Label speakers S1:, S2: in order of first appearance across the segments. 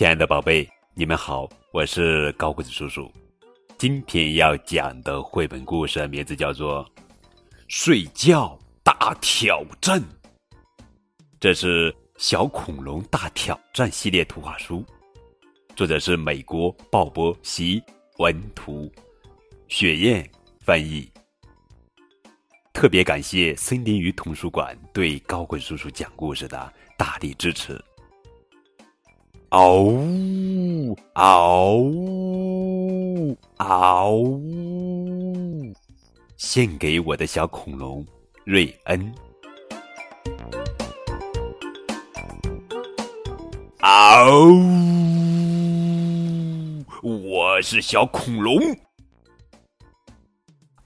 S1: 亲爱的宝贝，你们好，我是高个子叔叔。今天要讲的绘本故事名字叫做《睡觉大挑战》，这是《小恐龙大挑战》系列图画书，作者是美国鲍勃·席文图，雪燕翻译。特别感谢森林鱼童书馆对高个子叔叔讲故事的大力支持。嗷呜嗷呜嗷呜！献给我的小恐龙瑞恩。嗷呜！我是小恐龙。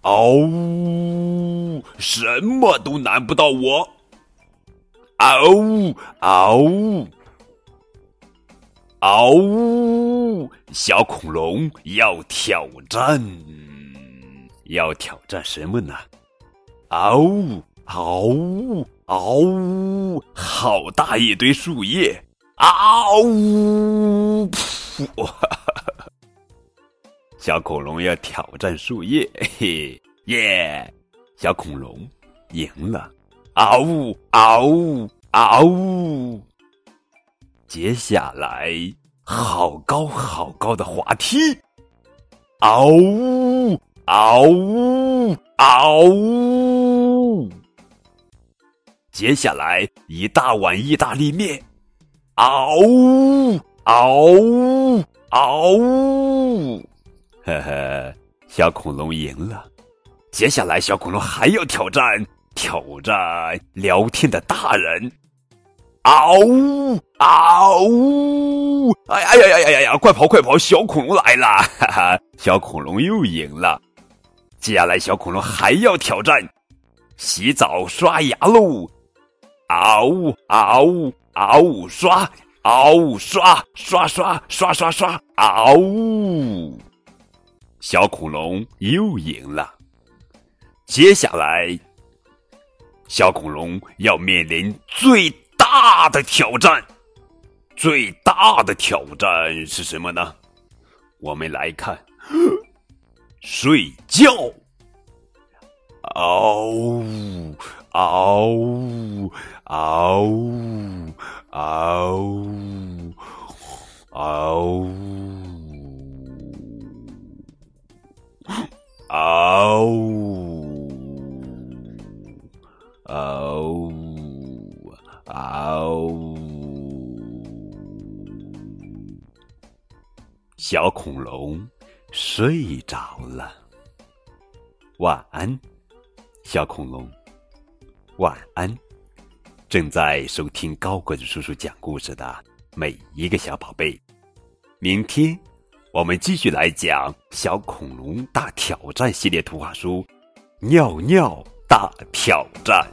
S1: 嗷呜！什么都难不到我。嗷呜嗷呜！嗷呜！小恐龙要挑战，要挑战什么呢？嗷呜！嗷呜！嗷呜！好大一堆树叶！嗷呜！噗！小恐龙要挑战树叶，嘿耶！小恐龙赢了！嗷呜！嗷呜！嗷呜！接下来，好高好高的滑梯！嗷呜嗷呜嗷呜！接下来一大碗意大利面！嗷呜嗷呜嗷呜！呵呵，小恐龙赢了。接下来，小恐龙还要挑战挑战聊天的大人！嗷呜嗷呜！哎呀呀呀呀呀！快跑快跑！小恐龙来了！哈哈，小恐龙又赢了。接下来，小恐龙还要挑战洗澡刷牙喽！嗷呜嗷呜嗷呜刷！嗷呜刷刷刷刷刷刷！嗷呜！小恐龙又赢了。接下来，小恐龙要面临最。大的挑战，最大的挑战是什么呢？我们来看，睡觉。嗷呜，嗷呜，嗷呜，嗷呜，嗷呜，嗷呜，嗷呜。嗷！小恐龙睡着了。晚安，小恐龙。晚安，正在收听高个子叔叔讲故事的每一个小宝贝。明天我们继续来讲《小恐龙大挑战》系列图画书《尿尿大挑战》。